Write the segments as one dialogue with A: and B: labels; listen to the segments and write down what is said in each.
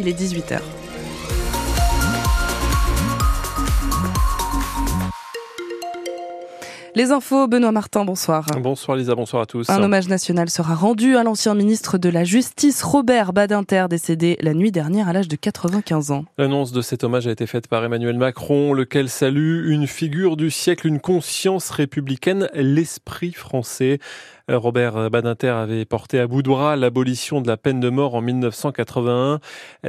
A: Il est 18h. Les infos, Benoît Martin, bonsoir.
B: Bonsoir Lisa, bonsoir à tous.
A: Un hommage national sera rendu à l'ancien ministre de la Justice, Robert Badinter, décédé la nuit dernière à l'âge de 95 ans.
B: L'annonce de cet hommage a été faite par Emmanuel Macron, lequel salue une figure du siècle, une conscience républicaine, l'esprit français. Robert Badinter avait porté à bout de bras l'abolition de la peine de mort en 1981.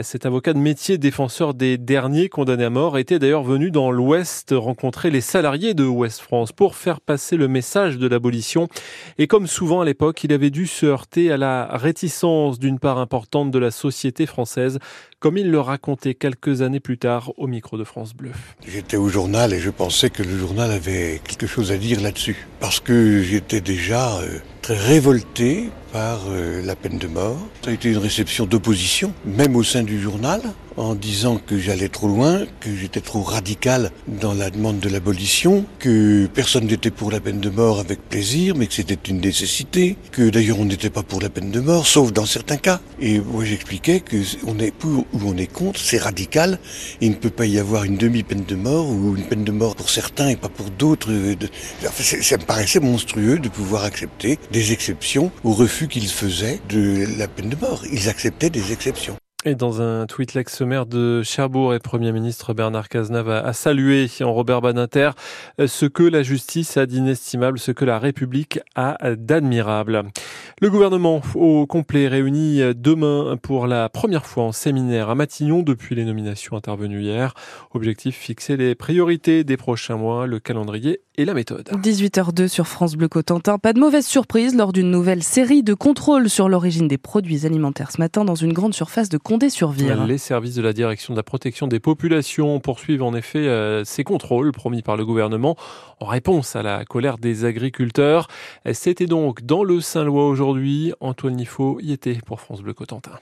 B: Cet avocat de métier défenseur des derniers condamnés à mort était d'ailleurs venu dans l'Ouest rencontrer les salariés de Ouest France pour faire passer le message de l'abolition. Et comme souvent à l'époque, il avait dû se heurter à la réticence d'une part importante de la société française, comme il le racontait quelques années plus tard au micro de France Bleu.
C: J'étais au journal et je pensais que le journal avait quelque chose à dire là-dessus. Parce que j'étais déjà euh, très révolté par euh, la peine de mort. Ça a été une réception d'opposition, même au sein du journal, en disant que j'allais trop loin, que j'étais trop radical dans la demande de l'abolition, que personne n'était pour la peine de mort avec plaisir, mais que c'était une nécessité, que d'ailleurs on n'était pas pour la peine de mort, sauf dans certains cas. Et moi j'expliquais que on est pour ou on est contre, c'est radical, il ne peut pas y avoir une demi-peine de mort ou une peine de mort pour certains et pas pour d'autres. Ça me paraissait monstrueux de pouvoir accepter des exceptions au refus qu'ils faisaient de la peine de mort. Ils acceptaient des exceptions.
B: Et dans un tweet, l'ex-maire de Cherbourg et Premier ministre Bernard Cazeneuve a, salué en Robert Badinter ce que la justice a d'inestimable, ce que la République a d'admirable. Le gouvernement au complet réuni demain pour la première fois en séminaire à Matignon depuis les nominations intervenues hier. Objectif fixer les priorités des prochains mois, le calendrier et la méthode.
A: 18h02 sur France Bleu Cotentin. Pas de mauvaise surprise lors d'une nouvelle série de contrôles sur l'origine des produits alimentaires ce matin dans une grande surface de Condé-sur-Vire.
B: Les services de la direction de la protection des populations poursuivent en effet euh, ces contrôles promis par le gouvernement en réponse à la colère des agriculteurs. C'était donc dans le Saint-Lois aujourd'hui. Antoine Nifo y était pour France Bleu Cotentin.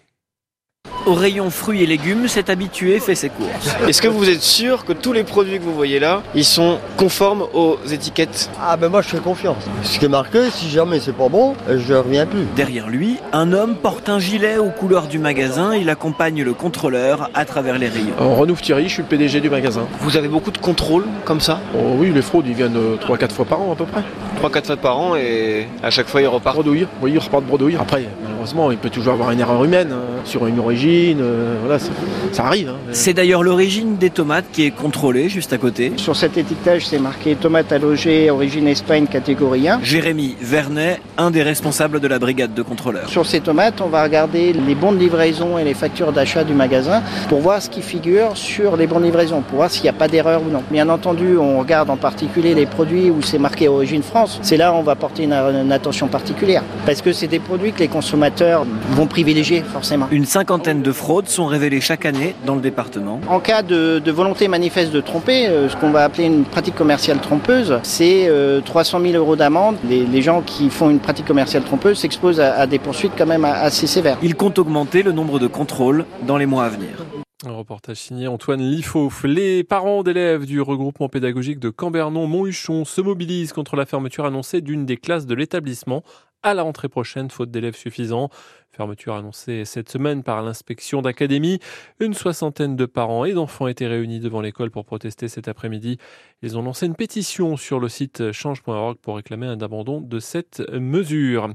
D: Au rayon fruits et légumes, cet habitué fait ses courses.
E: Est-ce que vous êtes sûr que tous les produits que vous voyez là, ils sont conformes aux étiquettes?
F: Ah ben moi je fais confiance. Ce qui est marqué, si jamais c'est pas bon, je reviens plus.
D: Derrière lui, un homme porte un gilet aux couleurs du magasin. Il accompagne le contrôleur à travers les rayons.
G: Euh, Renouf Thierry, je suis le PDG du magasin.
E: Vous avez beaucoup de contrôles comme ça?
G: Oh, Oui, les fraudes, ils viennent 3-4 fois par an à peu près.
E: 3-4 fois par an et à chaque fois ils repartent
G: Bredouille, oui, ils repartent bredouille. Après, malheureusement, il peut toujours avoir une erreur humaine hein, sur une origine. Euh, voilà, ça arrive. Hein.
D: C'est d'ailleurs l'origine des tomates qui est contrôlée juste à côté.
H: Sur cet étiquetage, c'est marqué tomate allogée, origine Espagne, catégorie 1.
D: Jérémy Vernet, un des responsables de la brigade de contrôleurs.
H: Sur ces tomates, on va regarder les bons de livraison et les factures d'achat du magasin pour voir ce qui figure sur les bons de livraison, pour voir s'il n'y a pas d'erreur ou non. Bien entendu, on regarde en particulier les produits où c'est marqué origine France. C'est là où on va porter une, une attention particulière parce que c'est des produits que les consommateurs vont privilégier forcément.
D: Une cinquantaine de fraudes sont révélées chaque année dans le département.
H: En cas de, de volonté manifeste de tromper, euh, ce qu'on va appeler une pratique commerciale trompeuse, c'est euh, 300 000 euros d'amende. Les, les, gens qui font une pratique commerciale trompeuse s'exposent à, à, des poursuites quand même assez sévères.
D: Il compte augmenter le nombre de contrôles dans les mois à venir.
B: Un reportage signé Antoine Lifouf. Les parents d'élèves du regroupement pédagogique de Cambernon-Monthuchon se mobilisent contre la fermeture annoncée d'une des classes de l'établissement à la rentrée prochaine, faute d'élèves suffisants. Fermeture annoncée cette semaine par l'inspection d'académie. Une soixantaine de parents et d'enfants étaient réunis devant l'école pour protester cet après-midi. Ils ont lancé une pétition sur le site change.org pour réclamer un abandon de cette mesure.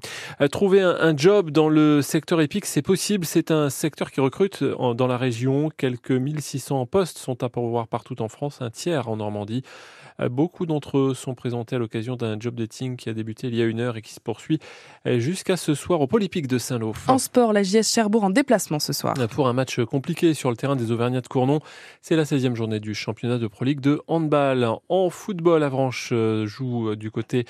B: Trouver un job dans le secteur épique, c'est possible. C'est un secteur qui recrute dans la région. Quelques 1600 postes sont à pourvoir partout en France, un tiers en Normandie. Beaucoup d'entre eux sont présentés à l'occasion d'un job dating qui a débuté il y a une heure et qui se poursuit jusqu'à ce soir au Polypique de Saint-Lô.
A: En sport, la JS Cherbourg en déplacement ce soir.
B: Pour un match compliqué sur le terrain des Auvergnats de Cournon, c'est la 16e journée du championnat de Pro League de handball. En football, Avranches joue du côté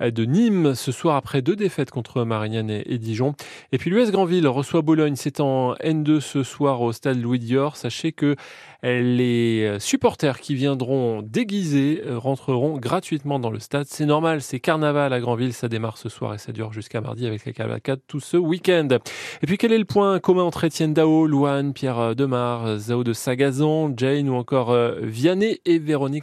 B: de Nîmes ce soir après deux défaites contre Marignane et Dijon. Et puis l'US Granville reçoit Bologne. C'est en N2 ce soir au stade Louis Dior. Sachez que les supporters qui viendront déguisés rentreront gratuitement dans le stade. C'est normal, c'est carnaval à Granville, ça démarre ce soir et ça dure jusqu'à mardi avec la cavalcade tout ce week-end. Et puis quel est le point commun entre Étienne Dao, Louane, Pierre Demar, Zao de Sagazan, Jane ou encore Vianney et Véronique